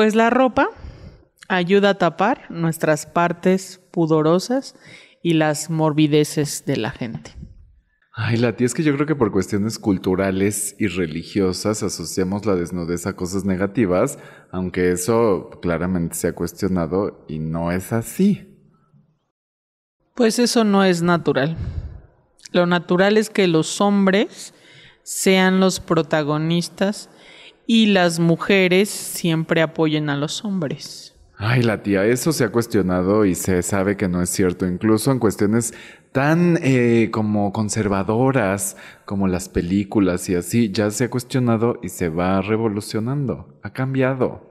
pues la ropa ayuda a tapar nuestras partes pudorosas y las morbideces de la gente. Ay, la tía, es que yo creo que por cuestiones culturales y religiosas asociamos la desnudez a cosas negativas, aunque eso claramente se ha cuestionado y no es así. Pues eso no es natural. Lo natural es que los hombres sean los protagonistas y las mujeres siempre apoyen a los hombres. Ay, la tía, eso se ha cuestionado y se sabe que no es cierto, incluso en cuestiones tan eh, como conservadoras como las películas y así, ya se ha cuestionado y se va revolucionando, ha cambiado.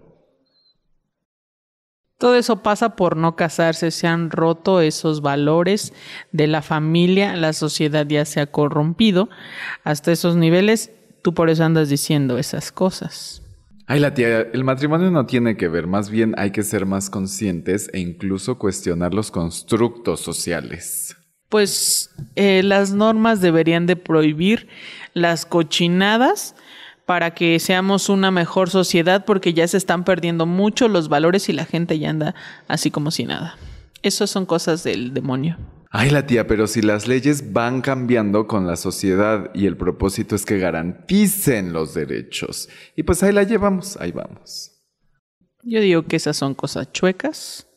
Todo eso pasa por no casarse, se han roto esos valores de la familia, la sociedad ya se ha corrompido hasta esos niveles, tú por eso andas diciendo esas cosas. Ay, la tía, el matrimonio no tiene que ver, más bien hay que ser más conscientes e incluso cuestionar los constructos sociales. Pues eh, las normas deberían de prohibir las cochinadas para que seamos una mejor sociedad porque ya se están perdiendo mucho los valores y la gente ya anda así como si nada. Esas son cosas del demonio. Ay, la tía, pero si las leyes van cambiando con la sociedad y el propósito es que garanticen los derechos. Y pues ahí la llevamos, ahí vamos. Yo digo que esas son cosas chuecas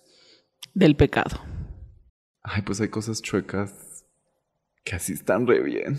del pecado. Ay, pues hay cosas chuecas que así están re bien.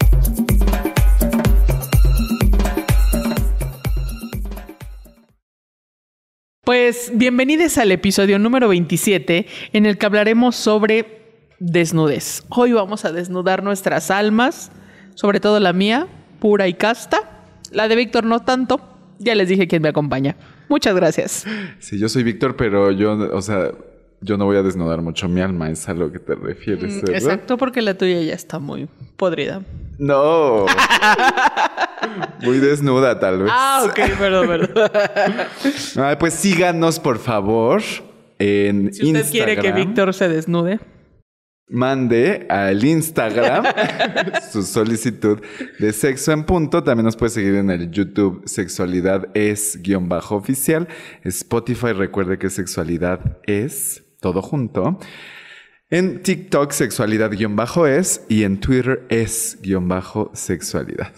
Pues bienvenidos al episodio número 27 en el que hablaremos sobre desnudez. Hoy vamos a desnudar nuestras almas, sobre todo la mía, pura y casta. La de Víctor no tanto. Ya les dije quién me acompaña. Muchas gracias. Sí, yo soy Víctor, pero yo, o sea, yo no voy a desnudar mucho mi alma, es a lo que te refieres, ¿verdad? Mm, Exacto, porque la tuya ya está muy podrida. No. Muy desnuda, tal vez. Ah, ok, perdón, perdón. Pues síganos, por favor, en Si usted Instagram. quiere que Víctor se desnude. Mande al Instagram su solicitud de sexo en punto. También nos puede seguir en el YouTube Sexualidad es guion bajo oficial. Spotify, recuerde que sexualidad es todo junto. En TikTok, sexualidad guion bajo es. Y en Twitter es guion bajo sexualidad.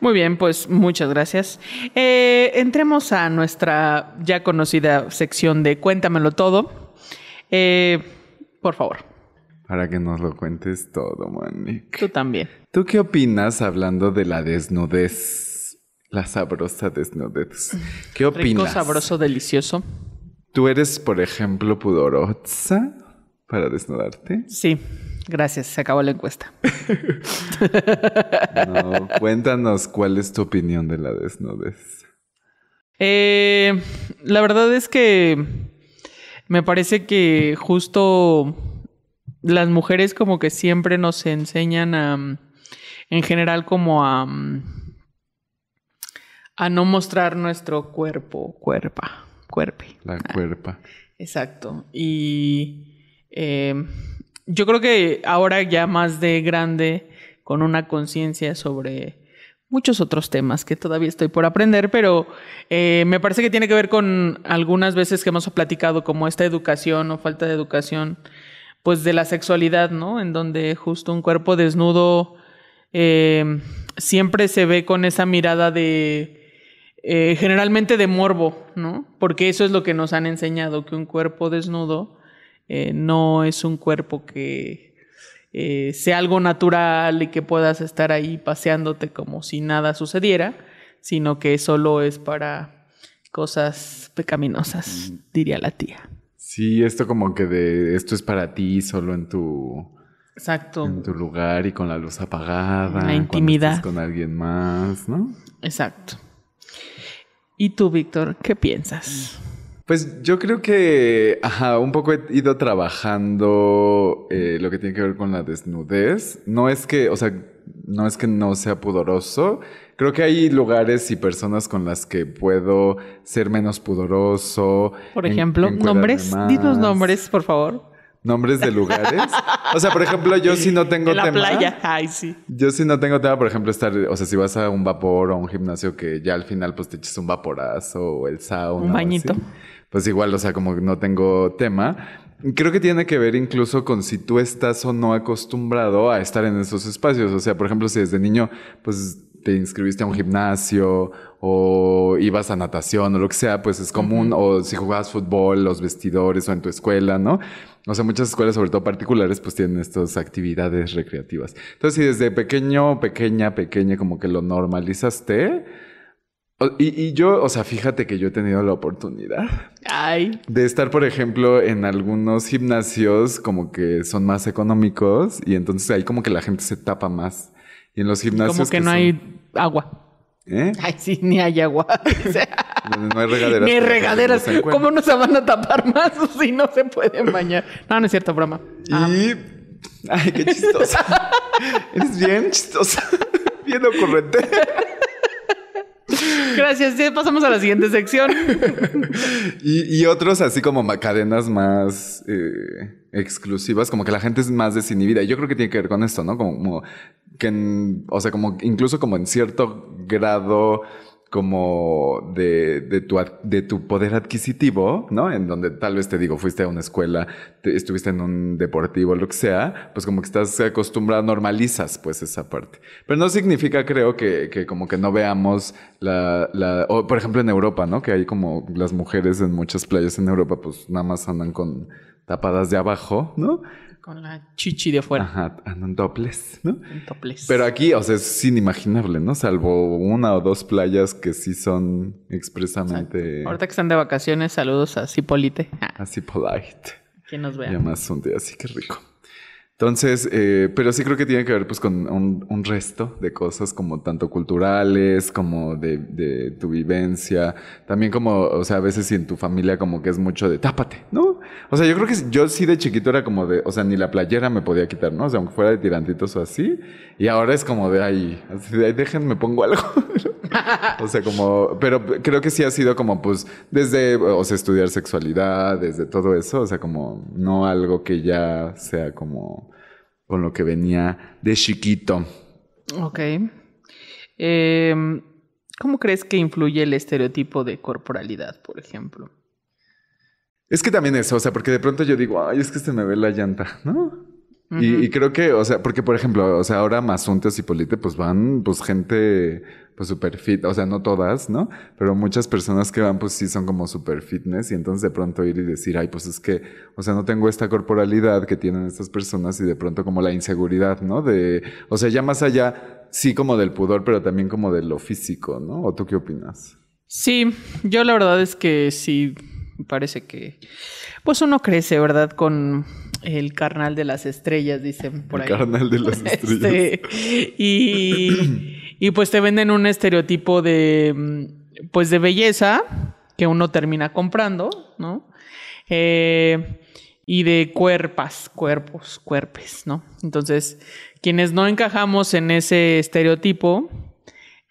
Muy bien, pues muchas gracias. Eh, entremos a nuestra ya conocida sección de Cuéntamelo todo. Eh, por favor, Para que nos lo cuentes todo, Monique. tú también. ¿Tú qué opinas hablando de la desnudez? La sabrosa desnudez. ¿Qué Rico, opinas? sabroso, delicioso. ¿Tú eres, por ejemplo, pudorosa para desnudarte? Sí, gracias. Se acabó la encuesta. No, cuéntanos cuál es tu opinión de la desnudez. Eh, la verdad es que me parece que justo las mujeres como que siempre nos enseñan a, en general como a, a no mostrar nuestro cuerpo, cuerpa, cuerpe. La cuerpa. Exacto. Y eh, yo creo que ahora ya más de grande, con una conciencia sobre muchos otros temas que todavía estoy por aprender, pero eh, me parece que tiene que ver con algunas veces que hemos platicado como esta educación o falta de educación, pues de la sexualidad, ¿no? En donde justo un cuerpo desnudo eh, siempre se ve con esa mirada de eh, generalmente de morbo, ¿no? Porque eso es lo que nos han enseñado, que un cuerpo desnudo eh, no es un cuerpo que eh, sea algo natural y que puedas estar ahí paseándote como si nada sucediera, sino que solo es para cosas pecaminosas, diría la tía. Sí, esto como que de esto es para ti solo en tu Exacto. En tu lugar y con la luz apagada. La intimidad. con alguien más, ¿no? Exacto. ¿Y tú, Víctor, qué piensas? Pues yo creo que, ajá, un poco he ido trabajando eh, lo que tiene que ver con la desnudez. No es que, o sea, no es que no sea pudoroso. Creo que hay lugares y personas con las que puedo ser menos pudoroso. Por en- ejemplo, encuadrarme nombres. Dinos nombres, por favor. Nombres de lugares. O sea, por ejemplo, yo si no tengo En la tema. playa. Ay, sí. Yo si no tengo tema, por ejemplo, estar, o sea, si vas a un vapor o a un gimnasio que ya al final pues te eches un vaporazo o el sauna. Un bañito. así, pues igual, o sea, como no tengo tema. Creo que tiene que ver incluso con si tú estás o no acostumbrado a estar en esos espacios. O sea, por ejemplo, si desde niño, pues te inscribiste a un gimnasio o ibas a natación o lo que sea, pues es común. O si jugabas fútbol, los vestidores o en tu escuela, ¿no? O sea, muchas escuelas, sobre todo particulares, pues tienen estas actividades recreativas. Entonces, si desde pequeño, pequeña, pequeña, como que lo normalizaste. Y, y yo, o sea, fíjate que yo he tenido la oportunidad Ay. de estar, por ejemplo, en algunos gimnasios como que son más económicos y entonces ahí como que la gente se tapa más. Y en los gimnasios Como que no son- hay agua. ¿Eh? Ay, sí, ni hay agua. O sea, Donde no hay regaderas. ni hay regaderas. no. ¿Cómo no se van a tapar más si no se pueden bañar? No, no es cierto, broma. Y... Ay, qué chistosa. Eres bien chistosa. bien ocurrente. gracias. Ya pasamos a la siguiente sección. Y, y otros así como cadenas más eh, exclusivas, como que la gente es más desinhibida. Y yo creo que tiene que ver con esto, ¿no? Como, como que, en- o sea, como incluso como en cierto grado como de, de, tu, de tu poder adquisitivo, ¿no? En donde tal vez te digo, fuiste a una escuela, te- estuviste en un deportivo, lo que sea, pues como que estás acostumbrado, normalizas pues esa parte. Pero no significa, creo, que, que como que no veamos la, la, o por ejemplo en Europa, ¿no? Que hay como las mujeres en muchas playas en Europa, pues nada más andan con tapadas de abajo, ¿no? Con la chichi de fuera. Ajá, andan topless, ¿no? Un topless. Pero aquí, o sea, es inimaginable, ¿no? Salvo una o dos playas que sí son expresamente Ahorita que están de vacaciones, saludos a Cipolite. Ah, así polite. quien nos vea. además un día así que rico. Entonces, eh, pero sí creo que tiene que ver pues con un, un resto de cosas como tanto culturales, como de, de tu vivencia, también como, o sea, a veces en tu familia como que es mucho de tápate, ¿no? O sea, yo creo que yo sí de chiquito era como de, o sea, ni la playera me podía quitar, ¿no? O sea, aunque fuera de tirantitos o así, y ahora es como de ahí, así de ahí déjenme pongo algo. o sea, como, pero creo que sí ha sido como pues desde, o sea, estudiar sexualidad, desde todo eso, o sea, como no algo que ya sea como con lo que venía de chiquito. Ok. Em, ¿Cómo crees que influye el estereotipo de corporalidad, por ejemplo? Es que también eso, o sea, porque de pronto yo digo, ay, es que se me ve la llanta, ¿no? Y, y creo que, o sea, porque por ejemplo, o sea, ahora Mazuntes y Polite, pues van, pues gente, pues super fit, o sea, no todas, ¿no? Pero muchas personas que van, pues sí son como super fitness y entonces de pronto ir y decir, ay, pues es que, o sea, no tengo esta corporalidad que tienen estas personas y de pronto como la inseguridad, ¿no? De, o sea, ya más allá, sí como del pudor, pero también como de lo físico, ¿no? ¿O tú qué opinas? Sí, yo la verdad es que sí, parece que, pues uno crece, ¿verdad? Con el carnal de las estrellas, dicen por El ahí. carnal de las estrellas. Este, y, y pues te venden un estereotipo de, mm, pues de belleza que uno termina comprando, ¿no? Eh, y de cuerpas, cuerpos, cuerpes, ¿no? Entonces, quienes no encajamos en ese estereotipo,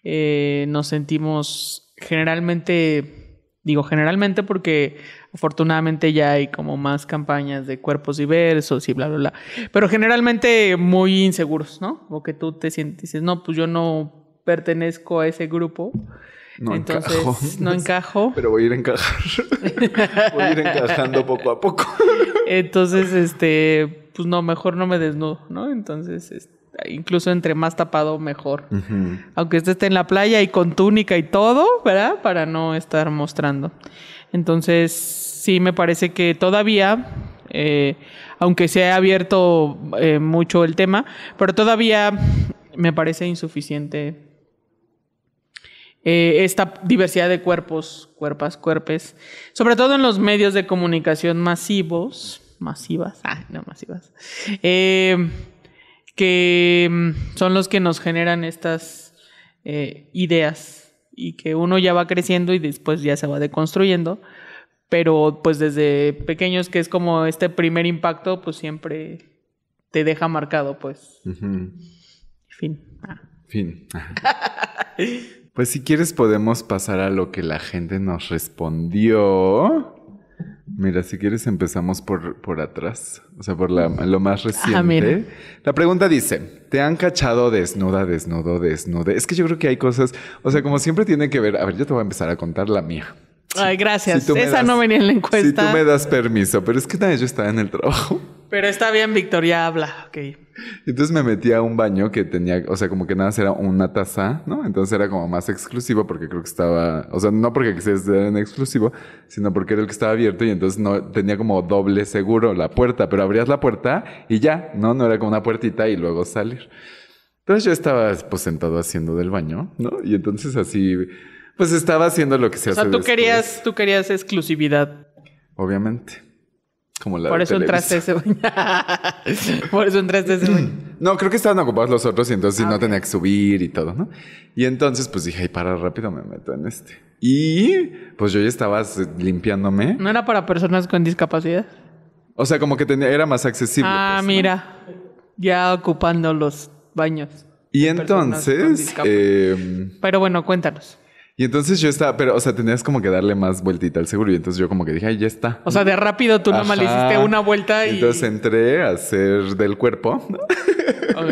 eh, nos sentimos generalmente, digo generalmente porque afortunadamente ya hay como más campañas de cuerpos diversos y bla, bla, bla, pero generalmente muy inseguros, ¿no? O que tú te sientes, dices, no, pues yo no pertenezco a ese grupo. No Entonces, encajo. no encajo. Pero voy a ir a encajar. voy a ir encajando poco a poco. Entonces, este, pues no, mejor no me desnudo, ¿no? Entonces, este, incluso entre más tapado, mejor. Aunque este esté en la playa y con túnica y todo, ¿verdad? Para no estar mostrando. Entonces, sí me parece que todavía, eh, aunque se ha abierto eh, mucho el tema, pero todavía me parece insuficiente eh, esta diversidad de cuerpos, cuerpas, cuerpes, sobre todo en los medios de comunicación masivos, masivas, ah, no masivas, que son los que nos generan estas ideas y que uno ya va creciendo y después ya se va deconstruyendo. Pero pues desde pequeños, que es como este primer impacto, pues siempre te deja marcado, pues. Fin. Ah. Fin. Pues si quieres podemos pasar a lo que la gente nos respondió. Mira, si quieres empezamos por, por atrás, o sea, por la- lo más reciente. Ah, mira. La pregunta dice, ¿te han cachado desnuda, desnudo, desnude? Es que yo creo que hay cosas, o sea, como siempre tiene que ver, a ver, yo te voy a empezar a contar la mía. Ay, gracias. Si Esa das- no venía en la encuesta. Si tú me das permiso, pero es que nadie yo estaba en el trabajo. Pero está bien, Victoria, habla. Ok. Entonces me metí a un baño que tenía, o sea, como que nada más era una taza, ¿no? Entonces era como más exclusivo porque creo que estaba, o sea, no porque estar en exclusivo, sino porque era el que estaba abierto y entonces no tenía como doble seguro la puerta, pero abrías la puerta y ya, ¿no? No era como una puertita y luego salir. Entonces yo estaba pues sentado haciendo del baño, ¿no? Y entonces así, pues estaba haciendo lo que se O hace sea, tú después, querías, tú querías exclusividad. Obviamente. Como la Por eso entraste Televisa. ese baño. Por eso entraste ese baño. No, creo que estaban ocupados los otros y entonces Ah, no ok. tenía que subir y todo, ¿no? Y entonces pues dije, ay, para rápido me meto en este. Y pues yo ya estaba limpiándome. ¿No era para personas con discapacidad? O sea, como que tenía, era más accesible. ah, pues, ¿no? mira. Ya ocupando los baños. Y entonces, eh, Pero bueno, cuéntanos. Y entonces yo estaba, pero, o sea, tenías como que darle más vueltita al seguro. Y entonces yo como que dije, ay, ya está. O sea, de rápido tú nomás le hiciste una vuelta y... Entonces entré a hacer del cuerpo. Ok.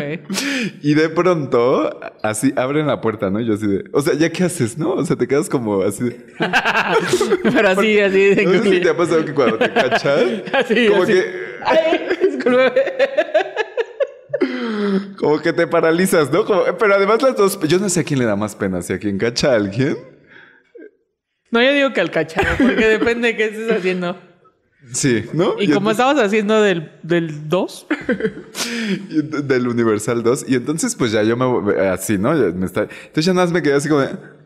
Y de pronto, así abren la puerta, ¿no? Y yo así de, o sea, ¿ya qué haces, no? O sea, te quedas como así de, Pero así, así de No sé si te ha pasado que cuando te cachas, Así, como así. que Ay, disculpe. Como que te paralizas, ¿no? Como- pero además las dos, yo no sé a quién le da más pena, si a quien cacha a alguien. No, yo digo que al cachado, porque depende de qué estés haciendo. Sí, ¿no? Y como entonces- estabas haciendo del, del 2, y ent- del Universal 2 y entonces pues ya yo me voy- así, ¿no? Ya me está, entonces ya nada más me quedé así como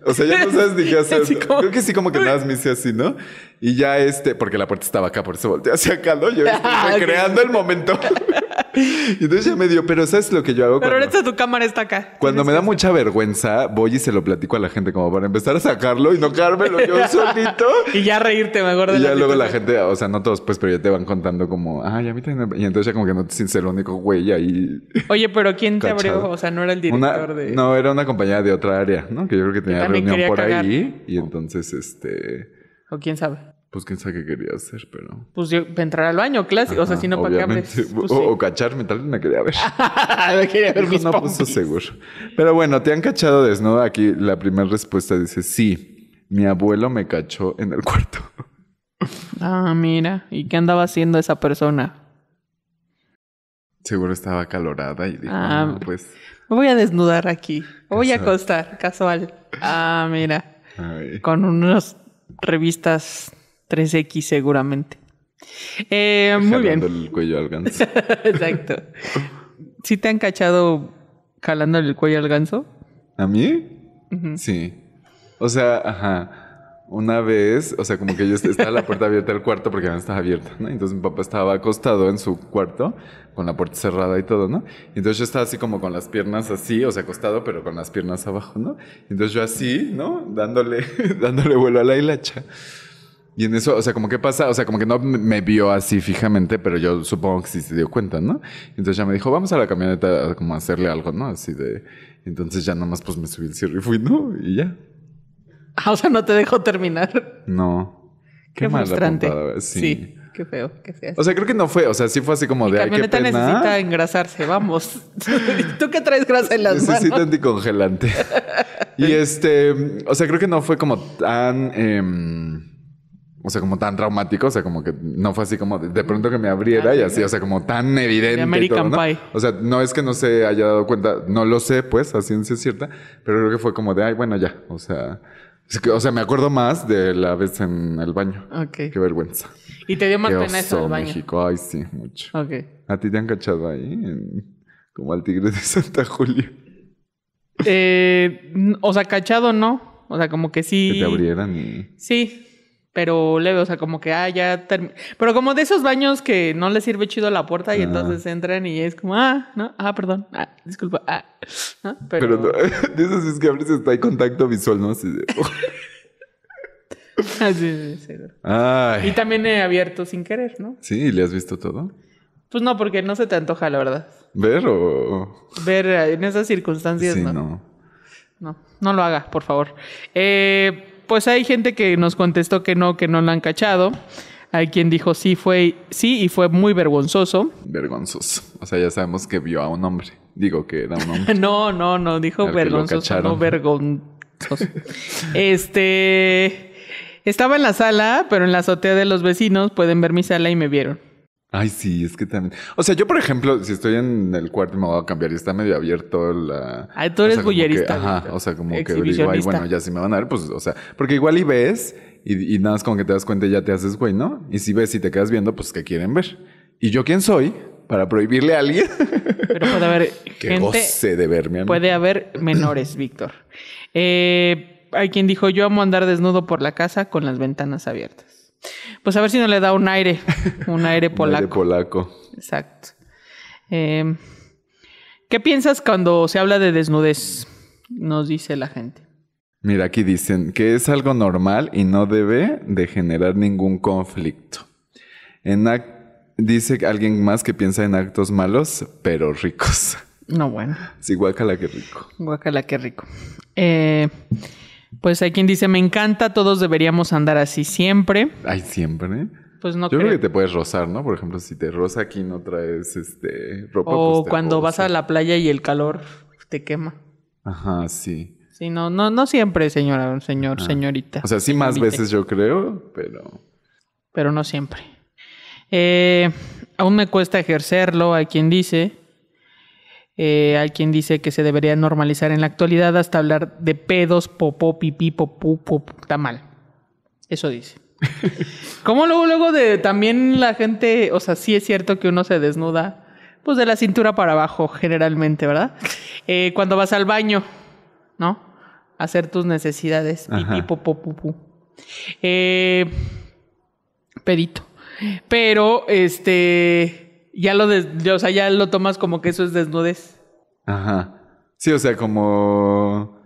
o sea, ya no sabes ni qué hacer. Así como- Creo que sí como que nada más me hice así, ¿no? Y ya este, porque la puerta estaba acá, por eso volteé hacia acá, ¿no? Yo estoy ok. recreando el momento. Y entonces ya me dio, pero ¿sabes lo que yo hago? pero cuando- ahorita tu cámara está acá. Cuando me da mucha vergüenza, voy y se lo platico a la gente como para empezar a sacarlo y no quedármelo yo solito. Y ya reírte mejor de Y ya luego la gente, o sea, no todos pues, pero ya te van contando como, ay, a mí también. me-". Y entonces ya como que no te sientes el único güey ahí. Oye, pero ¿quién te abrió? O sea, no era el Una, director de... No, era una compañía de otra área, ¿no? Que yo creo que tenía reunión por cagar. ahí. Y entonces, este, O quién sabe. Pues quién sabe qué quería hacer, pero. Pues yo, entrar al baño, clásico. o sea, si no, ¿para qué hables? obviamente. Pues, o, sí. o cacharme, tal vez me quería ver. Me quería ver mis no puso pompis. seguro. Pero bueno, ¿te han cachado desnudo? Aquí la primera respuesta dice sí. Mi abuelo me cachó en el cuarto. Ah, mira. ¿Y qué andaba haciendo esa persona? Seguro estaba acalorada y dijo, Ah, "No, pues. Me voy a desnudar aquí. Me voy a acostar, casual. Ah, mira. ay". Con unas revistas 3X seguramente. Eh, muy bien. Jalando el cuello al ganso. Exacto. ¿Sí te han cachado jalándole el cuello al ganso? ¿A mí? Sí. O sea, ajá. Una vez, o sea, como que yo est- estaba la puerta abierta del cuarto porque no estaba abierta, ¿no? Entonces mi papá estaba acostado en su cuarto con la puerta cerrada y todo, ¿no? Entonces yo estaba así como con las piernas así, o sea, acostado, pero con las piernas abajo, ¿no? Entonces yo así, ¿no? Dándole, dándole vuelo a la hilacha. Y en eso, o sea, como que pasa, o sea, como que no me vio así fijamente, pero yo supongo que sí se dio cuenta, ¿no? Entonces ya me dijo, vamos a la camioneta a como a hacerle algo, ¿no? Así de... Entonces ya nomás pues me subí el cierre y fui, ¿no? Y ya. Ah, o sea, no te dejó terminar. No. Qué, mala frustrante. puntada, Sí. Qué feo, qué feo. O sea, creo que no fue, o sea, sí fue así como Mi de, ay, qué camioneta pena. necesita engrasarse, vamos. ¿Tú qué traes grasa en las Necesita manos? anticongelante. y este, o sea, creo que no fue como tan, em, o sea, como tan traumático, o sea, como que no fue así como de, de pronto que me abriera y así, o sea, como tan evidente. y American todo, ¿no? Pie. O sea, no es que no se haya dado cuenta, no lo sé, pues, a ciencia cierta, pero creo que fue como de, ay, bueno, ya, o sea, es que, o sea, me acuerdo más de la vez en el baño. Ok. Qué vergüenza. Y te dio más Qué pena eso oso, del baño. México, ay, sí, mucho. Ok. ¿A ti te han cachado ahí? en- como al tigre de Santa Julia. Eh, o sea, cachado no. O sea, como que sí. Que te abrieran y... Sí. Pero leve, o sea, como que, ah, ya termi- Pero como de esos baños que no les sirve chido la puerta y Ah. entonces entran y es como, ah, no, ah, perdón, ah, disculpa, ah. ¿no? Pero, Pero, no, de esos es que a veces está hay contacto visual, ¿no? Así de- Ah, sí, sí, seguro. Y también he abierto sin querer, ¿no? Sí, ¿le has visto todo? Pues no, porque no se te antoja, la verdad. ¿Ver o...? Ver eh, en esas circunstancias, Sí, ¿no? no. No, no lo haga, por favor. Eh, pues hay gente que nos contestó que no, que no la han cachado. Hay quien dijo sí fue, sí y fue muy vergonzoso. Vergonzoso. O sea, ya sabemos que vio a un hombre. Digo que era un hombre. No, no, no, dijo vergonzoso, no vergonzoso. este estaba en la sala, pero en la azotea de los vecinos pueden ver mi sala y me vieron. Ay, sí, es que también. O sea, yo, por ejemplo, si estoy en el cuarto y me voy a cambiar y está medio abierto la. Ay, tú eres o sea, como que- bullerista, Ajá. O sea, como que digo, ay, bueno, ya si me van a ver, pues, o sea, porque igual y ves y, y nada más como que te das cuenta y ya te haces güey, ¿no? Y si ves y te quedas viendo, pues, ¿qué quieren ver? ¿Y yo quién soy? Para prohibirle a alguien Pero puede haber que gente, goce de verme a mí. puede haber menores, Víctor. Eh, hay quien dijo yo amo andar desnudo por la casa con las ventanas abiertas. Pues a ver si no le da un aire, un aire Un polaco. aire polaco. Exacto. Eh, ¿Qué piensas cuando se habla de desnudez? Nos dice la gente. Mira, aquí dicen que es algo normal y no debe de generar ningún conflicto. En dice alguien más que piensa en actos malos, pero ricos. No, bueno. Sí, guácala que rico. Guacala, qué rico. Eh, pues hay quien dice, me encanta, todos deberíamos andar así siempre. Ay, siempre. Pues no Yo creo creo. que te puedes rozar, ¿no? Por ejemplo, si te roza aquí no traes este ropa. O pues cuando vas a la playa y el calor te quema. Ajá, sí. Sí, no, no, no siempre, señora, señor, señorita. O sea, sí más veces yo creo, pero... pero no siempre. Eh, aún me cuesta ejercerlo, hay quien dice. Eh, hay quien dice que se debería normalizar en la actualidad hasta hablar de pedos, popó, pipí, popú, popú. Está mal. Eso dice. Como luego, luego de también la gente, o sea, sí es cierto que uno se desnuda, pues de la cintura para abajo, generalmente, ¿verdad? Eh, cuando vas al baño, ¿no? A hacer tus necesidades, pipí, popó, pupú. Eh, pedito. Pero, este, ya lo, des- ya, o sea, ya lo tomas como que eso es desnudez. Ajá. Sí, o sea, como...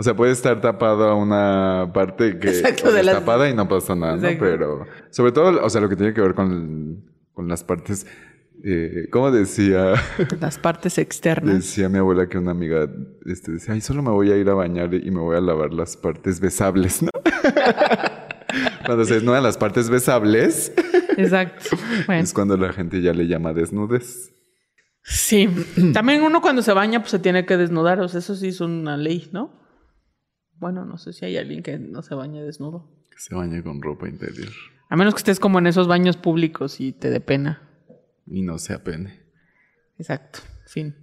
O sea, puede estar tapado a una parte que Exacto, de las- tapada y no pasa nada, ¿no? Pero sobre todo, o sea, lo que tiene que ver con, con las partes... Eh, ¿Cómo decía? Las partes externas. Decía mi abuela que una amiga este, decía, ay, solo me voy a ir a bañar y me voy a lavar las partes besables, ¿no? cuando se desnudan las partes besables, Exacto. Bueno, es cuando la gente ya le llama desnudes. sí. También uno cuando se baña, pues se tiene que desnudar. O sea, eso sí es una ley, ¿no? Bueno, no sé si hay alguien que no se bañe desnudo. Que se bañe con ropa interior A menos que estés como en esos baños públicos y te dé pena. y no se apene. Exacto. Fin.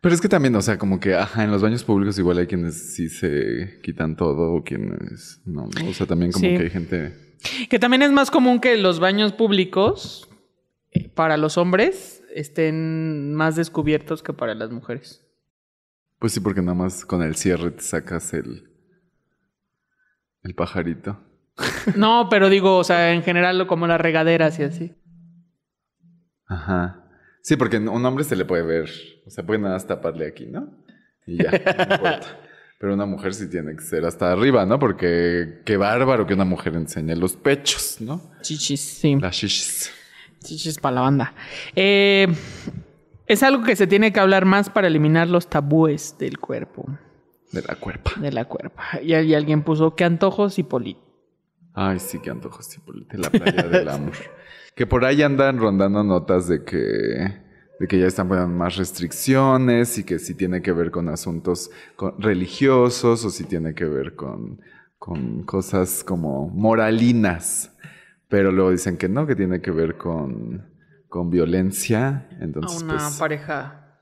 Pero es que también, o sea, como que, ajá, en los baños públicos igual hay quienes sí se quitan todo o quienes no, ¿no? O sea, también como Sí. que hay gente... Que también es más común que los baños públicos eh, para los hombres estén más descubiertos que para las mujeres. Pues sí, porque nada más con el cierre te sacas el... El pajarito. No, pero digo, o sea, en general como las regaderas y así. Ajá. Sí, porque un hombre se le puede ver. O sea, puede nada más taparle aquí, ¿no? Y ya, no importa. Pero una mujer sí tiene que ser hasta arriba, ¿no? Porque qué bárbaro que una mujer enseñe los pechos, ¿no? Chichis, sí. Las shishis. Chichis para la banda. Eh, es algo que se tiene que hablar más para eliminar los tabúes del cuerpo, De la cuerpa. de la cuerpa. Y, y alguien puso que antojos y poli. Ay, sí, qué antojos, sí, Polite, la playa del amor. Que por ahí andan rondando notas de que, de que ya están poniendo más restricciones y que si tiene que ver con asuntos con- religiosos o si tiene que ver con, con cosas como moralinas. Pero luego dicen que no, que tiene que ver con, con violencia. A Entonces, una pues, pareja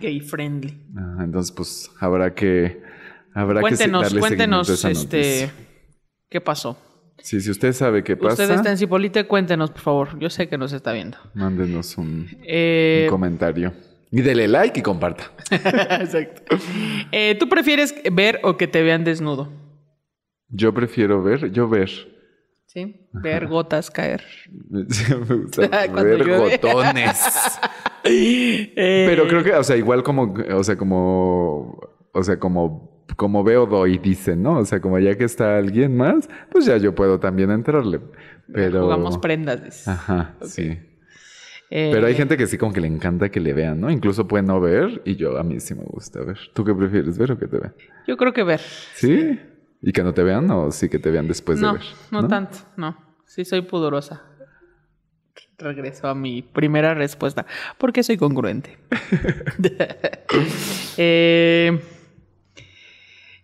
gay friendly. entonces, pues habrá que, habrá que Cuéntenos, darle seguimiento cuéntenos, este, noticia. ¿qué pasó? Sí, si usted sabe qué pasa, Usted está en Cipolite, cuéntenos, por favor. Yo sé que nos está viendo. mándenos un, Eh, un comentario. Y dele like y comparta. Exacto. Eh, ¿Tú prefieres ver o que te vean desnudo? Yo prefiero ver, yo ver. Sí, ver gotas caer. Sí, me gusta ver llueve. gotones. Eh, Pero creo que, o sea, igual como, o sea, como, o sea, como, como veo doy, dicen, ¿no? O sea, como ya que está alguien más, pues ya yo puedo también entrarle. Pero. Jugamos prendas. dices. Ajá, sí. Eh, Pero hay gente que sí como que le encanta que le vean, ¿no? Incluso puede no ver y yo a mí sí me gusta ver. ¿Tú qué prefieres, ver o que te vean? Yo creo que ver. ¿Sí? ¿Y que no te vean o sí que te vean después no, de ver? no, tanto, no. Sí soy pudorosa. Regreso a mi primera respuesta. Porque soy congruente. Eh,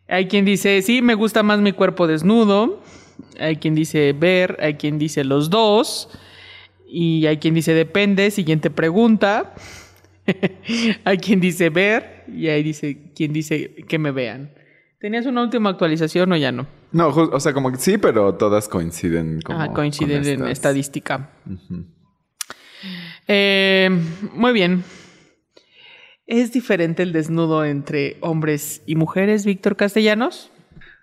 hay quien dice, sí, me gusta más mi cuerpo desnudo. Hay quien dice ver, hay quien dice los dos. Y hay quien dice depende, siguiente pregunta. hay quien dice ver y hay dice quien dice que me vean. ¿Tenías una última actualización o ya no? No, o sea, como que sí, pero todas coinciden como Ah, coinciden con en estadística. Eh, muy bien. ¿Es diferente el desnudo entre hombres y mujeres, Víctor Castellanos?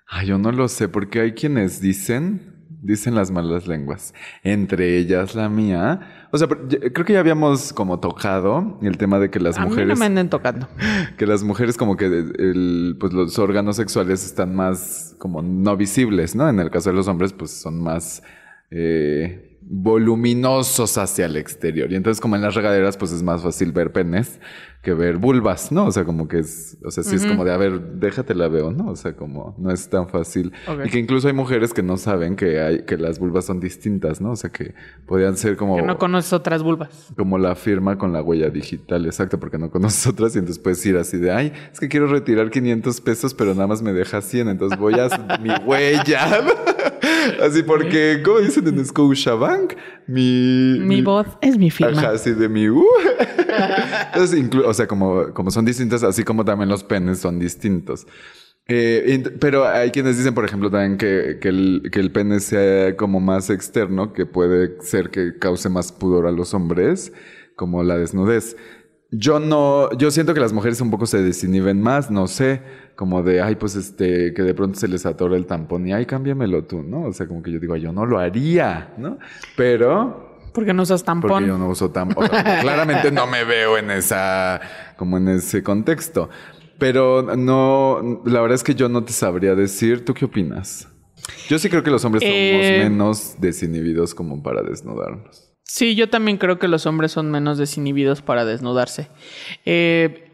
Ay, yo no lo sé, porque hay quienes dicen, dicen las malas lenguas, entre ellas la mía. O sea, creo que ya habíamos como tocado el tema de que las a mí mujeres, no me anden tocando. que las mujeres como que el, pues los órganos sexuales están más como no visibles, ¿no? En el caso de los hombres, pues son más eh, voluminosos hacia el exterior. Y entonces como en las regaderas, pues es más fácil ver penes que ver vulvas, ¿no? O sea, como que es, o sea, sí es como de, a ver, déjate la veo, ¿no? O sea, como no es tan fácil. Y que incluso hay mujeres que no saben que hay, que las vulvas son distintas, ¿no? O sea, que podrían ser como... Que no conoces otras vulvas. Como la firma con la huella digital, exacto, porque no conoces otras y entonces puedes ir así de, ay, es que quiero retirar 500 pesos, pero nada más me deja 100, entonces voy a mi huella. así porque, ¿cómo dicen en Scotiabank? Mi... Mi voz es mi firma. Ajá, así de mi... uh. entonces, inclu- o sea, como, como son distintas, así como también los penes son distintos. Eh, pero hay quienes dicen, por ejemplo, también que, que el, que el pene sea como más externo, que puede ser que cause más pudor a los hombres, como la desnudez. Yo no, yo siento que las mujeres un poco se desinhiben más, no sé, como de, ay, pues este, que de pronto se les atora el tampón y, ay, cámbiamelo tú, ¿no? O sea, como que yo digo, "Ay, yo no lo haría, ¿no? Pero Porque no usas tampón. porque yo no uso o sea, claramente no me veo en esa... como en ese contexto. Pero no... La verdad es que yo no te sabría decir. ¿Tú qué opinas? Yo sí creo que los hombres somos Eh, menos desinhibidos como para desnudarnos. Sí, yo también creo que los hombres son menos desinhibidos para desnudarse. Eh,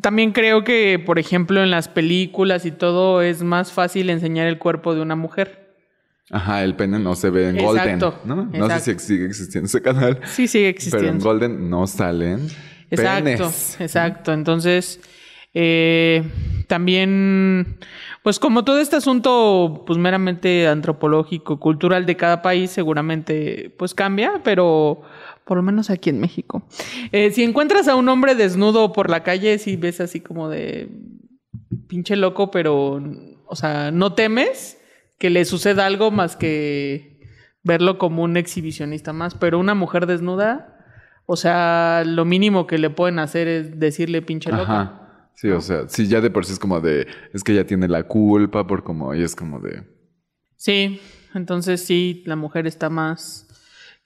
también creo que, por ejemplo, en las películas y todo es más fácil enseñar el cuerpo de una mujer. Ajá, el pene no se ve en Golden, Exacto, ¿no? No sé si sigue existiendo ese canal. Sí, sigue Pero en existiendo. Golden no salen Exacto, penes. exacto. Entonces, eh, también, pues como todo este asunto, pues meramente antropológico, cultural de cada país, seguramente, pues cambia, pero por lo menos aquí en México. Eh, si encuentras a un hombre desnudo por la calle, sí ves así como de pinche loco, pero, o sea, no temes que le suceda algo más que verlo como un exhibicionista más, pero una mujer desnuda... O sea, lo mínimo que le pueden hacer es decirle pinche loca. Ajá. Sí, o sea, sí, ya de por sí es como de... Es que ella tiene la culpa por como... Y es como de... Sí, entonces sí, la mujer está más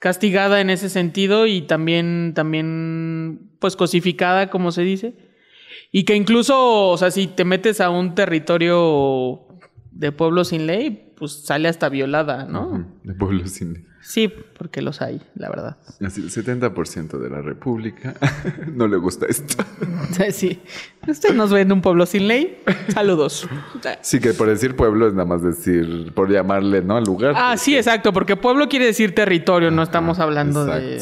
castigada en ese sentido y también, también, pues cosificada, como se dice. Y que incluso, o sea, si te metes a un territorio de pueblo sin ley, pues sale hasta violada, ¿no? De pueblo sin ley. Sí, porque los hay, la verdad. Así, el 70% de la república no le gusta esto. Sí. Usted nos ve en un pueblo sin ley. Saludos. Sí, que por decir pueblo es nada más decir, por llamarle, ¿no? Al lugar. Ah, sí, exacto, porque pueblo quiere decir territorio, no estamos hablando de.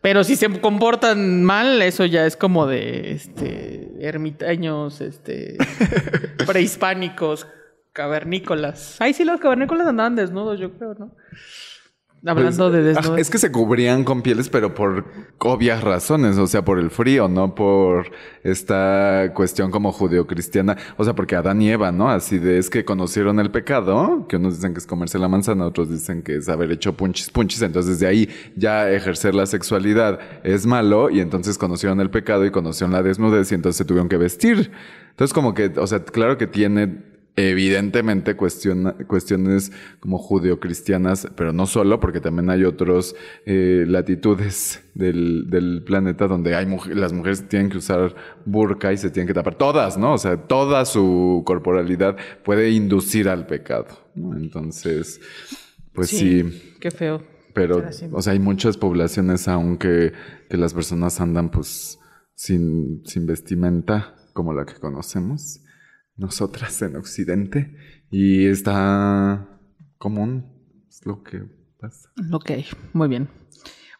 Pero si se comportan mal, eso ya es como de este ermitaños, este prehispánicos, cavernícolas. Ay, sí, los cavernícolas andaban desnudos, yo creo, ¿no? Hablando de Pues, desnudos. ah, Es que se cubrían con pieles, pero por obvias razones, o sea, por el frío, no por esta cuestión como judeocristiana. O sea, porque Adán y Eva, ¿no? Así de es que conocieron el pecado, que unos dicen que es comerse la manzana, otros dicen que es haber hecho punchis punchis. Entonces, de ahí ya ejercer la sexualidad es malo, y entonces conocieron el pecado y conocieron la desnudez, y entonces se tuvieron que vestir. Entonces, como que, o sea, claro que tiene evidentemente cuestiona, cuestiones como judeocristianas, pero no solo, porque también hay otras eh, latitudes del, del, planeta donde hay las mujeres tienen que usar burka y se tienen que tapar todas, ¿no? O sea, toda su corporalidad puede inducir al pecado, ¿no? Entonces, pues sí. Qué feo. Pero, o sea, hay muchas poblaciones aún que, que las personas andan pues sin, sin vestimenta como la que conocemos nosotras en Occidente y está común, es lo que pasa. Ok, muy bien.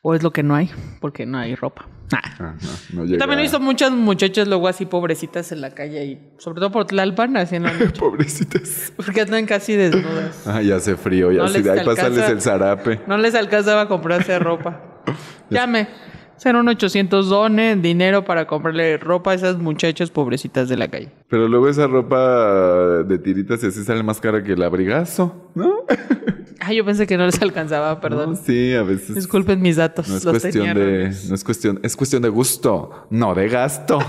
O es lo que no hay, porque no hay ropa. Ah. También he visto muchas muchachas luego así pobrecitas en la calle y sobre todo por Tlalpan haciendo pobrecitas. Porque andan casi desnudas. Ah, ya hace frío, ya no se ahí pasarles el zarape. No les alcanzaba a comprarse ropa. Llame. Serán 800 dones, dinero para comprarle ropa a esas muchachas pobrecitas de la calle. Pero luego esa ropa de tiritas y así sale más cara que el abrigazo, ¿no? Ah, yo pensé que no les alcanzaba, perdón. sí, a veces. Disculpen mis datos. No es cuestión de, no es cuestión, es cuestión de gusto, no de gasto.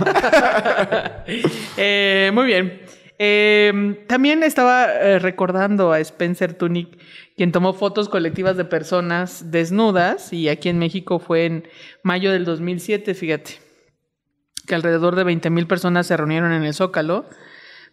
Eh, muy bien. Eh, también estaba eh, recordando a Spencer Tunick quien tomó fotos colectivas de personas desnudas y aquí en México fue en mayo del 2007, fíjate, que alrededor de 20 mil personas se reunieron en el Zócalo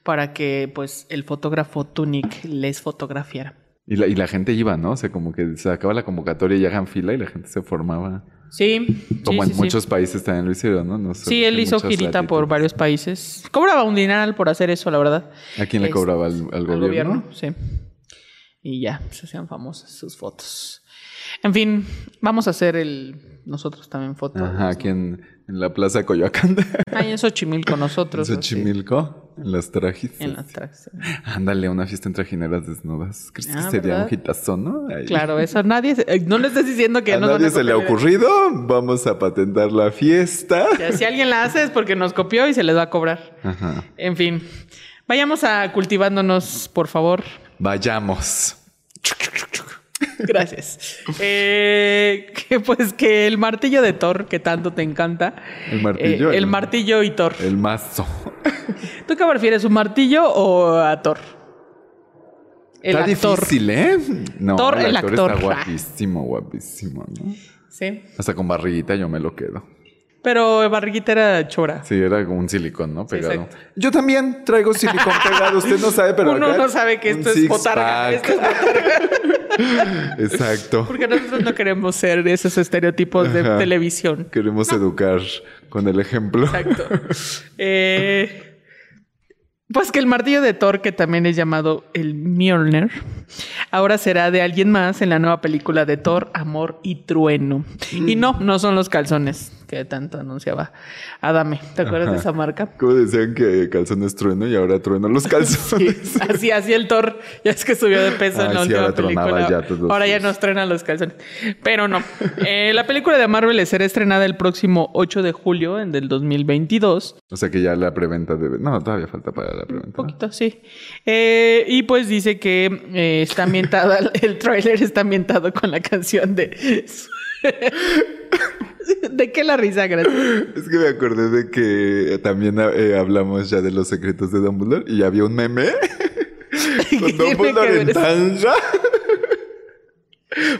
para que pues el fotógrafo Tunic les fotografiara. Y la, y la gente iba, ¿no? O sea, como que se acaba la convocatoria y hagan fila y la gente se formaba. Sí. Como en muchos países también lo hicieron, ¿no? sí, él hizo girita por varios países. Cobraba un dineral por hacer eso, la verdad. ¿A quién le cobraba? ¿Al, al, gobierno? gobierno? Sí y ya, se hacían famosas sus fotos. En fin, vamos a hacer el nosotros también fotos. Ajá, aquí en, la plaza Coyoacán. Ahí en Xochimilco nosotros. ¿En Xochimilco? En las trajis. En las trajis. Ándale, una fiesta en trajineras desnudas. ¿Crees que ah, sería un hitazo, no? Claro, eso nadie... Eh, no le estés diciendo que a no nadie se le ha ocurrido. Vamos a patentar la fiesta. si alguien la hace es porque nos copió y se les va a cobrar. Ajá. En fin. Vayamos a cultivándonos, por favor. Vayamos. Gracias. Eh, que pues que el martillo de Thor, que tanto te encanta. El martillo. Eh, el, martillo y Thor. El mazo. ¿Tú qué prefieres, un martillo o a Thor? El está difícil, ¿eh? No, Thor, el, actor, está guapísimo, guapísimo, ¿no? Sí. Hasta con barriguita yo me lo quedo. Pero barriguita era chora. Sí, era como un silicón, ¿no? Pegado. Yo también traigo silicón pegado. Usted no sabe, pero. Uno no sabe que esto es, botarga, esto es botarga. Exacto. Porque nosotros no queremos ser esos estereotipos de televisión. Queremos educar con el ejemplo. Exacto. Eh. Pues que el martillo de Thor, que también es llamado el Mjolnir, ahora será de alguien más en la nueva película de Thor, Amor y Trueno. Y no, no son los calzones que tanto anunciaba Adame. ¿Te acuerdas de esa marca? Como decían que calzones trueno y ahora trueno los calzones. así, así el Thor, ya es que subió de peso en la última película. ahora ya nos truenan los calzones. Pero no. Eh, la película de Marvel será estrenada el próximo 8 de julio del 2022. O sea que ya la preventa debe... No, todavía falta para la preventa. Un poquito, sí. Eh, y pues dice que eh, está ambientada, el tráiler está ambientado con la canción de... ¿De qué la risa, gracias? Es que me acordé de que también eh, hablamos ya de los secretos de Dumbledore y había un meme con Dumbledore en tanga.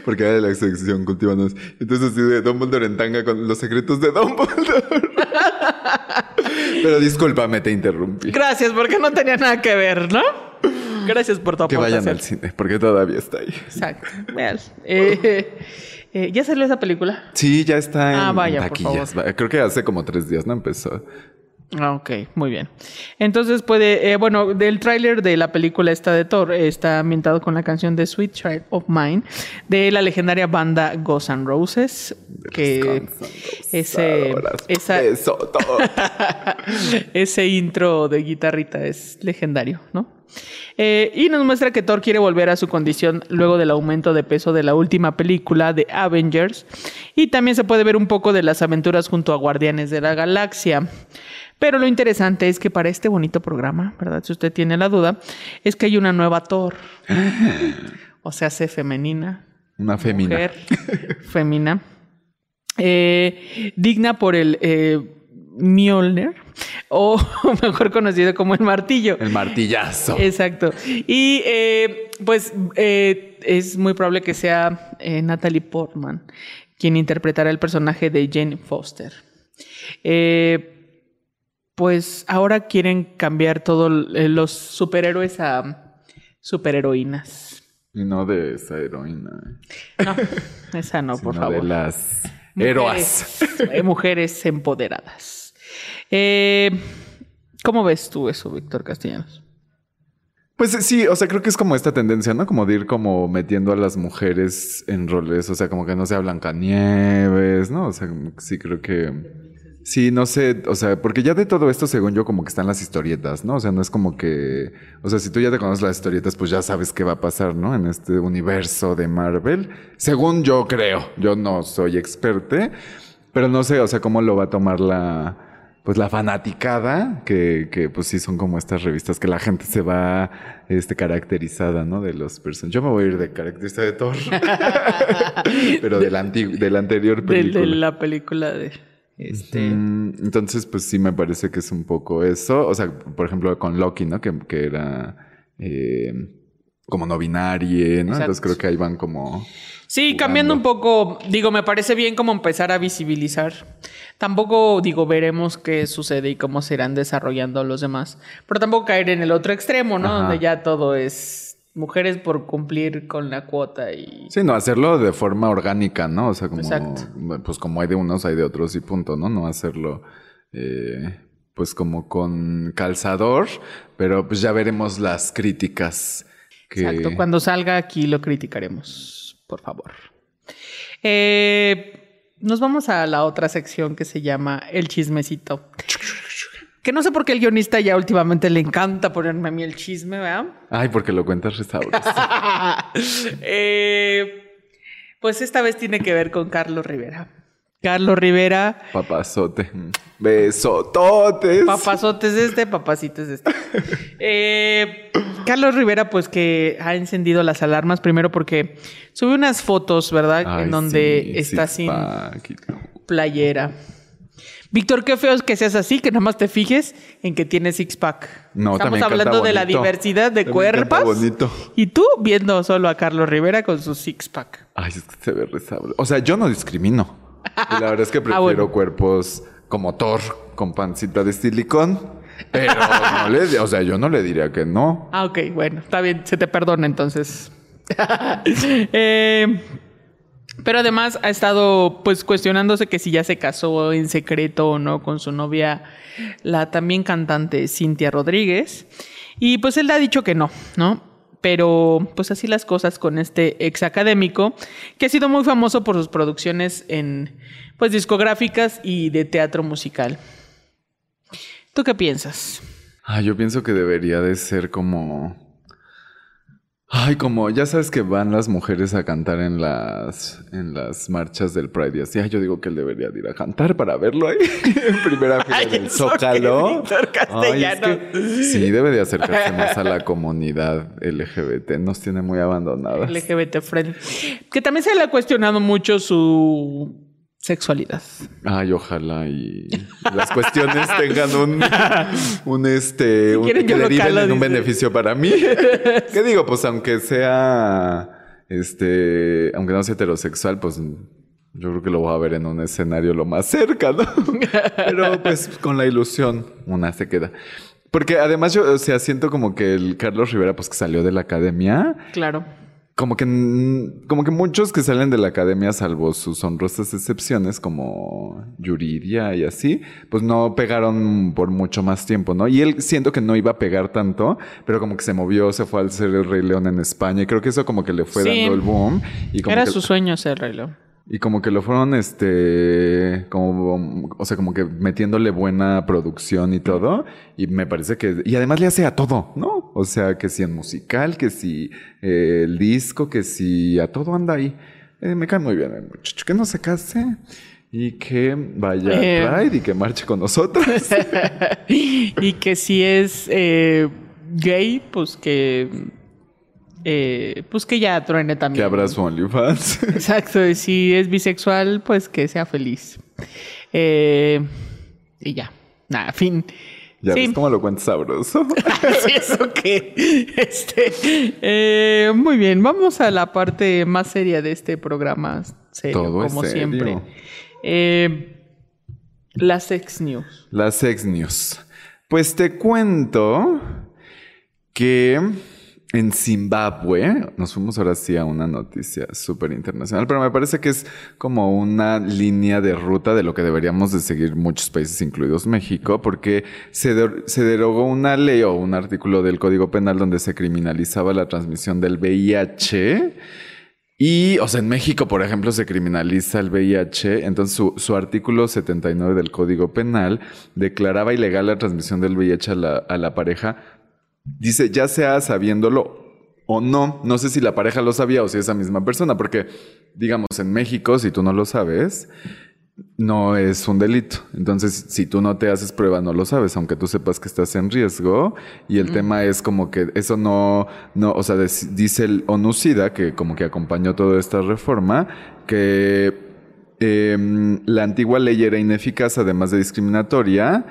Porque era de la sección cultivando. Entonces así de Dumbledore en tanga con los secretos de Dumbledore. Pero discúlpame, te interrumpí. Gracias, porque no tenía nada que ver, ¿no? Gracias por tu aportación. Que vayan al cine, porque todavía está ahí. Exacto. Vean. Eh, eh, ¿Ya salió esa película? Sí, ya está en ah, vaya, Por favor. Creo que hace como tres días, ¿no? Empezó. Ah, ok, muy bien. Entonces puede, eh, bueno, del tráiler de la película esta de Thor está ambientado con la canción de Sweet Child of Mine de la legendaria banda Ghosts and Roses, que ese esa, ese intro de guitarrita es legendario, ¿no? Eh, y nos muestra que Thor quiere volver a su condición luego del aumento de peso de la última película de Avengers. Y también se puede ver un poco de las aventuras junto a Guardianes de la Galaxia. Pero lo interesante es que para este bonito programa, ¿verdad? Si usted tiene la duda, es que hay una nueva Thor. o sea, hace femenina. Una femina. Mujer, femina. Eh, digna por el... Eh, Mjolnir, o mejor conocido como el martillo. El martillazo. Exacto. Y eh, pues eh, es muy probable que sea eh, Natalie Portman quien interpretará el personaje de Jane Foster. pues ahora quieren cambiar todos los superhéroes a superheroínas. Y no de esa heroína. No, esa no, por favor. De las héroas. mujeres empoderadas. Eh, ¿Cómo ves tú eso, Víctor Castellanos? Pues sí, o sea, creo que es como esta tendencia, ¿no? Como de ir como metiendo a las mujeres en roles, o sea, como que no sea Blancanieves, ¿no? O sea, sí creo que... Sí, no sé, o sea, porque ya de todo esto, según yo, como que están las historietas, ¿no? O sea, no es como que, o sea, si tú ya te conoces las historietas, pues ya sabes qué va a pasar, ¿no? En este universo de Marvel. Según yo creo, yo no soy experte, pero no sé, o sea, cómo lo va a tomar la, pues la fanaticada, que, que, pues sí son como estas revistas que la gente se va este, caracterizada, ¿no? De los personajes. Yo me voy a ir de caracterizada de Thor. Pero de la, de la anterior película. De, la película de... Este... Entonces, pues sí me parece que es un poco eso. O sea, por ejemplo, con Loki, ¿no? Que, que era eh, como no binario, ¿no? Entonces creo que ahí van como... Sí, cambiando un poco, digo, me parece bien como empezar a visibilizar. Tampoco, digo, veremos qué sucede y cómo se irán desarrollando los demás. Pero tampoco caer en el otro extremo, ¿no? Donde ya todo es mujeres por cumplir con la cuota y... Sí, no, hacerlo de forma orgánica, ¿no? O sea, como... Pues como hay de unos, hay de otros y punto, ¿no? No hacerlo... Eh, pues como con calzador, pero pues ya veremos las críticas. Que... Exacto, cuando salga aquí lo criticaremos por favor. Eh, nos vamos a la otra sección que se llama El chismecito. Que no sé por qué el guionista ya últimamente le encanta ponerme a mí el chisme, ¿verdad? Ay, porque lo cuentas restauras. eh, pues esta vez tiene que ver con Carlos Rivera. Carlos Rivera. Papazote. Besototes. Papazotes de este, papacitos de este. Eh, Carlos Rivera, pues que ha encendido las alarmas primero porque sube unas fotos, ¿verdad? en donde está sin playera. Víctor, qué feo es que seas así, que nomás te fijes en que tiene six pack. No, Estamos hablando de la diversidad de cuerpos. Bonito. Y tú viendo solo a Carlos Rivera con su six pack. Ay, es que se ve resable. O sea, yo no discrimino. Y la verdad es que ah, prefiero cuerpos como Thor con pancita de silicón. Pero no le, o sea, yo no le diría que no. Ah, ok, bueno, está bien, se te perdona entonces. Eh, pero además ha estado pues cuestionándose que si ya se casó en secreto o no con su novia, la también cantante Cintia Rodríguez. Y pues él ha dicho que no, ¿no? Pero pues así las cosas con este ex académico, que ha sido muy famoso por sus producciones en pues discográficas y de teatro musical. ¿Tú qué piensas? Ah, yo pienso que debería de ser como Ay, como ya sabes que van las mujeres a cantar en las en las marchas del Pride y así. yo digo que él debería ir a cantar para verlo ahí en primera fila del Zócalo. sí, debe de acercarse más a la comunidad LGBT. Nos tiene muy abandonadas. LGBT friend. Que también se le ha cuestionado mucho su sexualidad. Ay, ojalá y las cuestiones tengan un, un este, un, que deriven en un beneficio para mí. ¿Qué digo? Pues aunque sea, este, aunque no sea heterosexual, pues yo creo que lo voy a ver en un escenario lo más cerca, ¿no? Pero pues con la ilusión, una se queda. Porque además yo, o sea, siento como que el Carlos Rivera, pues que salió de la academia. Claro como que, como que muchos que salen de la academia, salvo sus honrosas excepciones, como Yuridia y así, pues no pegaron por mucho más tiempo, ¿no? Y él siento que no iba a pegar tanto, pero como que se movió, se fue al ser el Rey León en España, y creo que eso como que le fue dando el boom. Y como Era su sueño ser Rey León. Y como que lo fueron, este, como, o sea, como que metiéndole buena producción y todo. Y me parece que, y además le hace a todo, ¿no? O sea, que si en musical, que si eh, el disco, que si a todo anda ahí. Eh, me cae muy bien el muchacho. Que no se case y que vaya a eh. Pride y que marche con nosotros. y que si es gay, pues que eh, pues que ya truene también. Que abra su OnlyFans. Exacto, y si es bisexual, pues que sea feliz. Eh, Y ya. Nada, fin. Ya Sí. ves cómo lo cuentas sabroso. Sí, eso que. Este. eh, muy bien, vamos a la parte más seria de este programa. Serio, Todo es como serio. siempre. Eh, las sex news. Las sex news. Pues te cuento que en Zimbabue, nos fuimos ahora sí a una noticia súper internacional, pero me parece que es como una línea de ruta de lo que deberíamos de seguir muchos países, incluidos México, porque se, se derogó una ley o un artículo del Código Penal donde se criminalizaba la transmisión del VIH. Y, o sea, en México, por ejemplo, se criminaliza el VIH. Entonces, su, su artículo 79 del Código Penal declaraba ilegal la transmisión del VIH a la, a la pareja. Dice, ya sea sabiéndolo o no, no sé si la pareja lo sabía o si esa misma persona, porque, digamos, en México, si tú no lo sabes, no es un delito. Entonces, si tú no te haces prueba, no lo sabes, aunque tú sepas que estás en riesgo. Y el tema es como que eso no, no, o sea, dice el ONUCIDA, que como que acompañó toda esta reforma, que em, la antigua ley era ineficaz, además de discriminatoria,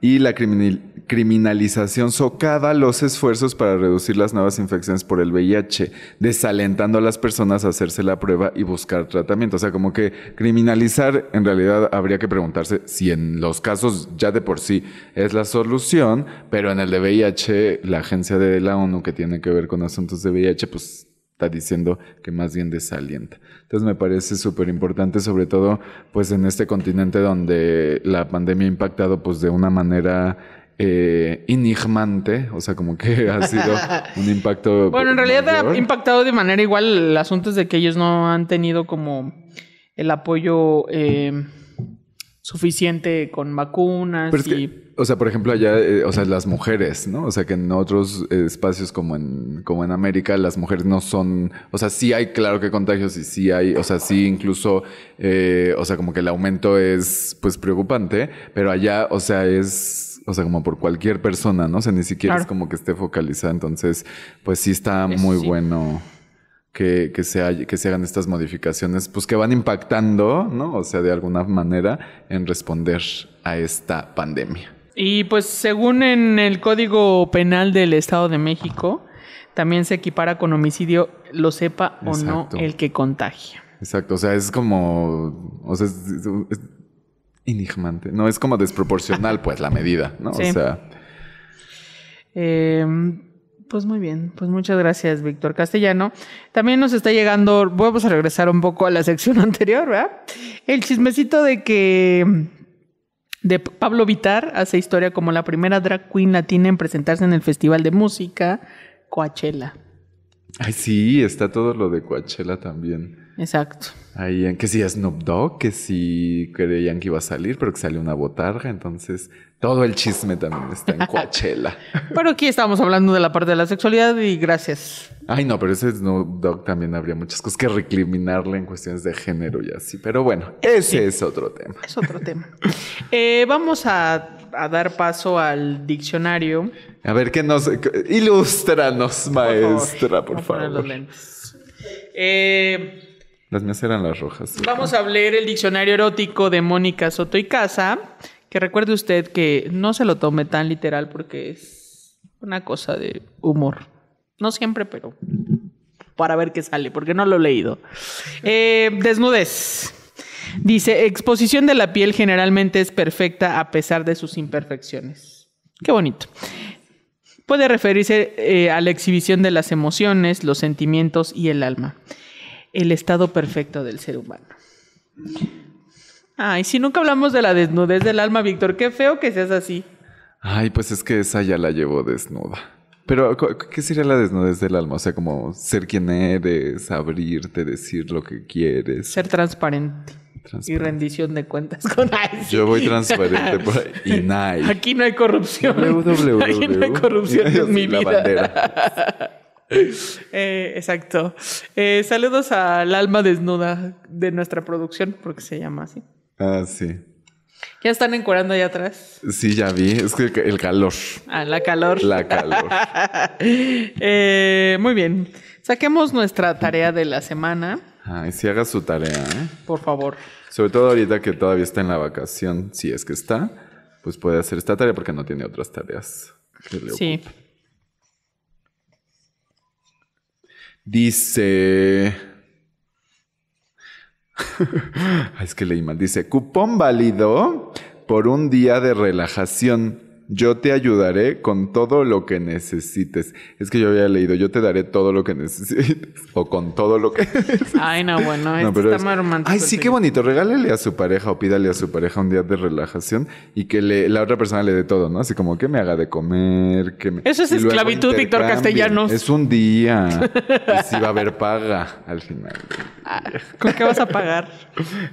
y la criminal- criminalización socava los esfuerzos para reducir las nuevas infecciones por el VIH, desalentando a las personas a hacerse la prueba y buscar tratamiento. O sea, como que criminalizar, en realidad habría que preguntarse si en los casos ya de por sí es la solución, pero en el de VIH, la agencia de la ONU que tiene que ver con asuntos de VIH, pues está diciendo que más bien desalienta. Entonces me parece súper importante, sobre todo pues en este continente donde la pandemia ha impactado pues de una manera eh, enigmante, o sea, como que ha sido un impacto... Bueno, en realidad mayor. ha impactado de manera igual. El asunto es de que ellos no han tenido como el apoyo eh, suficiente con vacunas Pero es y... que, o sea, por ejemplo, allá, eh, o sea, las mujeres, ¿no? O sea, que en otros eh, espacios como en, como en América, las mujeres no son, o sea, sí hay, claro que contagios y sí hay, o sea, sí incluso, eh, o sea, como que el aumento es, pues, preocupante, pero allá, o sea, es, o sea, como por cualquier persona, ¿no? O sea, ni siquiera Claro. es como que esté focalizada, entonces, pues sí está Eso muy sí. bueno. Que, que, se hay- que se hagan estas modificaciones, pues que van impactando, ¿no? O sea, de alguna manera en responder a esta pandemia. Y pues según en el Código Penal del Estado de México, también se equipara con homicidio, lo sepa o no el que contagia. Exacto, o sea, es como, o sea, es, es- es enigmante, no es como desproporcional, pues, la medida, ¿no? Sí. O sea, Eh, pues muy bien, pues muchas gracias, Víctor Castellano. También nos está llegando, vamos a regresar un poco a la sección anterior, ¿verdad? El chismecito de que de Pablo Vitar hace historia como la primera drag queen latina en presentarse en el Festival de Música Coachella. ay, sí, está todo lo de Coachella también. Exacto. Ahí que sí Snoop Dogg, que sí creían que iba a salir, pero que salió una botarga, entonces todo el chisme también está en Coachella. Pero aquí estamos hablando de la parte de la sexualidad y gracias. Ay, no, pero ese Snoop Dogg también habría muchas cosas que recriminarle en cuestiones de género y así. Pero bueno, ese es otro tema. Es otro tema. Eh, vamos a, a dar paso al diccionario. A ver, ¿qué nos... Ilústranos, maestra, por poner los favor. lentes. Eh, Las mías eran las rojas. vamos a leer el diccionario erótico de Mónica Soto y Casa. Que recuerde usted que no se lo tome tan literal porque es una cosa de humor. No siempre, pero para ver qué sale, porque no lo he leído. Eh, desnudez. Dice, exposición de la piel generalmente es perfecta a pesar de sus imperfecciones. Qué bonito. Puede referirse eh, a la exhibición de las emociones, los sentimientos y el alma. El estado perfecto del ser humano. Ay, si nunca hablamos de la desnudez del alma, Víctor, qué feo que seas así. Ay, pues es que esa ya la llevo desnuda. Pero, ¿qué sería la desnudez del alma? O sea, como ser quien eres, abrirte, decir lo que quieres. Ser transparente. Y rendición de cuentas con sí. Yo voy transparente por ahí. Y. Aquí no hay corrupción. Aquí no hay corrupción en mi La vida. Eh, exacto. Eh, saludos al alma desnuda de nuestra producción, porque se llama así. Ah, sí. Ya están encuerando allá atrás. Sí, ya vi. Es que el calor. Ah, la calor. La calor. Eh, muy bien. Saquemos nuestra tarea de la semana, Ay, sí haga su tarea, ¿eh? por favor. Sobre todo ahorita que todavía está en la vacación, si es que está. pues puede hacer esta tarea porque no tiene otras tareas. que le Sí. Dice. Es que leí mal. Dice: cupón válido por un día de relajación. Yo te ayudaré con todo lo que necesites. Es que yo había leído: Yo te daré todo lo que necesites. O con todo lo que Ay, no, bueno, No, este pero está es- más romántico. Ay, sí, qué bonito. Regálele a su pareja o pídale a su pareja un día de relajación y que le, la otra persona le dé todo, ¿no? Así como que me haga de comer, que me... Eso es esclavitud, Víctor. Castellanos. Es un día. y sí va a haber paga al final. Ah, ¿Con qué vas a pagar?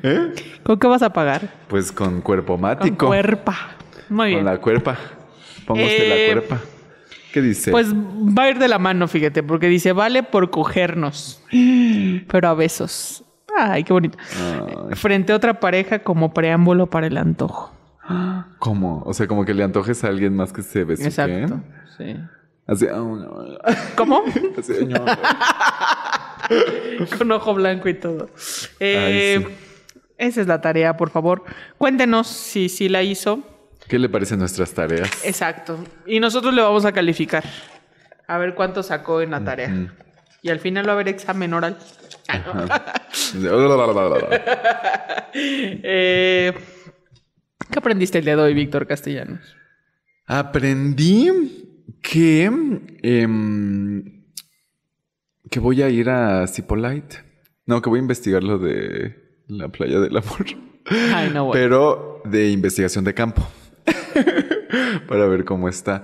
¿Eh? ¿Con qué vas a pagar? Pues con cuerpo Con mático. cuerpa. Muy bien. Con la cuerpa. Ponga usted Eh, la cuerpa. ¿Qué dice? Pues va a ir de la mano, fíjate, porque dice, vale por cogernos, pero a besos. Ay, qué bonito. Ay, Frente a otra pareja como preámbulo para el antojo. ¿Cómo? O sea, como que le antojes a alguien más que se besuqueen. Exacto. Sí. Así... ah, no. ¿Cómo? Así, no. Con ojo blanco y todo. Eh, Ay, Esa es la tarea, por favor. Cuéntenos si sí la hizo. ¿Qué le parecen nuestras tareas? Exacto. Y nosotros le vamos a calificar. A ver cuánto sacó en la tarea. Y al final va a haber examen oral. Eh, ¿Qué aprendiste el día de hoy, Víctor Castellanos? Aprendí que, em, que voy a ir a Cipolite. No, que voy a investigar lo de la playa del amor. Ay, no, bueno. Pero de investigación de campo. Para ver cómo está.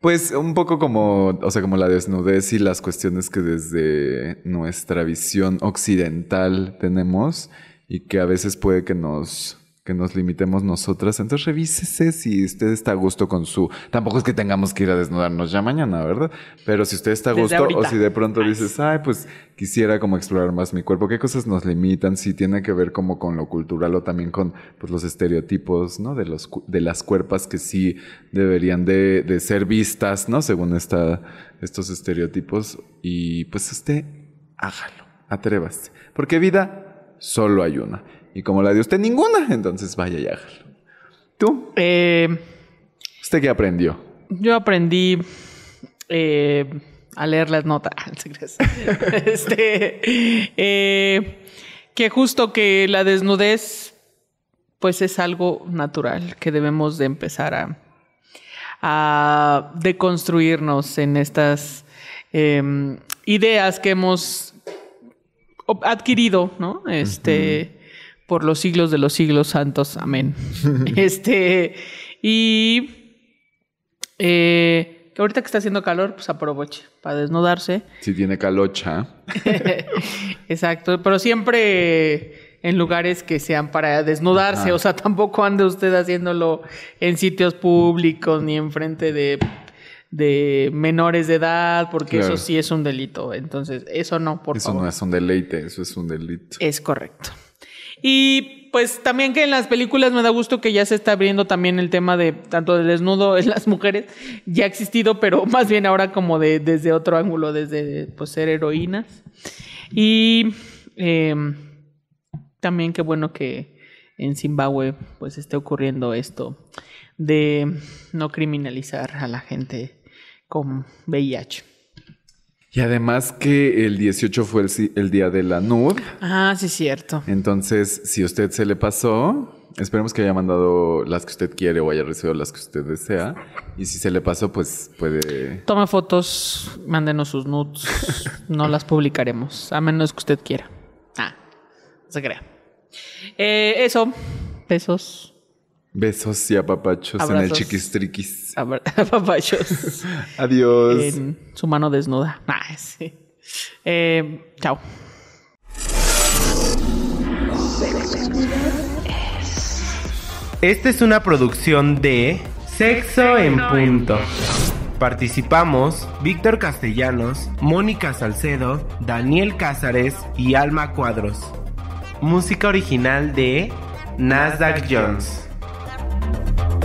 Pues un poco como, o sea, como la desnudez y las cuestiones que desde nuestra visión occidental tenemos y que a veces puede que nos, que nos limitemos nosotras. Entonces revísese si usted está a gusto con su... Tampoco es que tengamos que ir a desnudarnos ya mañana, ¿verdad? Pero si usted está a gusto o si de pronto dices, ay, pues quisiera como explorar más mi cuerpo, qué cosas nos limitan, si tiene que ver como con lo cultural o también con pues, los estereotipos, ¿no? De, los, de las cuerpas que sí deberían de, de ser vistas, ¿no? Según esta, estos estereotipos. Y pues usted, hágalo, atrévase. Porque vida solo hay una. Y como la de usted ninguna, entonces vaya y hágalo. ¿Tú? Eh, ¿Usted qué aprendió? yo aprendí eh, a leer las notas. Este, eh, que justo que la desnudez, pues es algo natural que debemos de empezar a, a deconstruirnos en estas eh, ideas que hemos adquirido, ¿no? Este, por los siglos de los siglos santos, amén. este, y eh, ahorita que está haciendo calor, pues aproveche para desnudarse. Si tiene calocha. Exacto, pero siempre en lugares que sean para desnudarse, o sea, tampoco ande usted haciéndolo en sitios públicos ni enfrente de, de menores de edad, porque Claro. eso sí es un delito. Entonces, eso no, por eso favor. no es un deleite, eso es un delito. Es correcto. Y pues también que en las películas me da gusto que ya se está abriendo también el tema de tanto del desnudo en las mujeres, ya ha existido, pero más bien ahora como de desde otro ángulo, desde pues ser heroínas. Y eh, también qué bueno que en Zimbabue pues esté ocurriendo esto de no criminalizar a la gente con VIH. Y además que el 18 fue el, día de la NUD. Ah, sí, es cierto. Entonces, si a usted se le pasó, esperemos que haya mandado las que usted quiere o haya recibido las que usted desea. Y si se le pasó, pues puede... Tome fotos, mándenos sus nudes. no las publicaremos, a menos que usted quiera. Ah, no se crea. Eh, eso, besos, Besos y apapachos en el Abrazos. chiquistriquis. abra- papachos Adiós. en su mano desnuda. Ah, sí. Eh, chao. Esta es una producción de Sexo en Punto. Participamos Víctor Castellanos, Mónica Salcedo, Daniel Cázares y Alma Cuadros. Música original de Nasdaq Jones. Thank you.